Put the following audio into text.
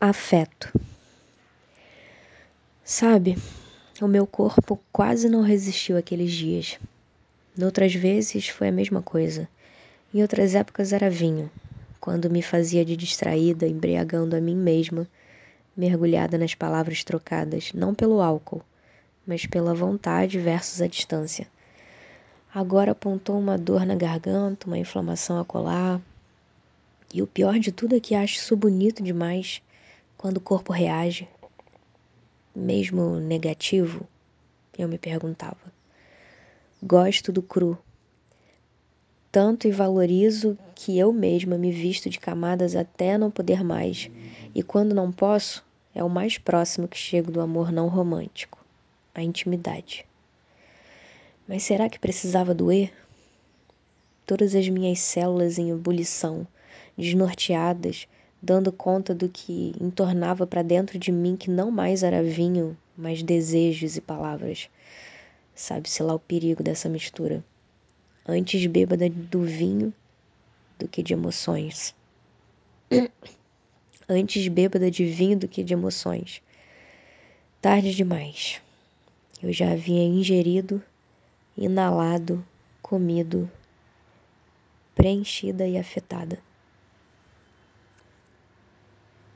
Afeto. Sabe, o meu corpo quase não resistiu aqueles dias. Noutras vezes foi a mesma coisa. Em outras épocas era vinho, quando me fazia de distraída, embriagando a mim mesma, mergulhada nas palavras trocadas, não pelo álcool, mas pela vontade versus a distância. Agora apontou uma dor na garganta, uma inflamação a colar. E o pior de tudo é que acho isso bonito demais quando o corpo reage, mesmo negativo, eu me perguntava. Gosto do cru. Tanto e valorizo que eu mesma me visto de camadas até não poder mais, e quando não posso, é o mais próximo que chego do amor não romântico, a intimidade. Mas será que precisava doer? Todas as minhas células em ebulição, desnorteadas, dando conta do que entornava para dentro de mim que não mais era vinho, mas desejos e palavras. Sabe-se lá o perigo dessa mistura. Antes bêbada do vinho do que de emoções. Antes bêbada de vinho do que de emoções. Tarde demais. Eu já havia ingerido, inalado, comido, preenchida e afetada.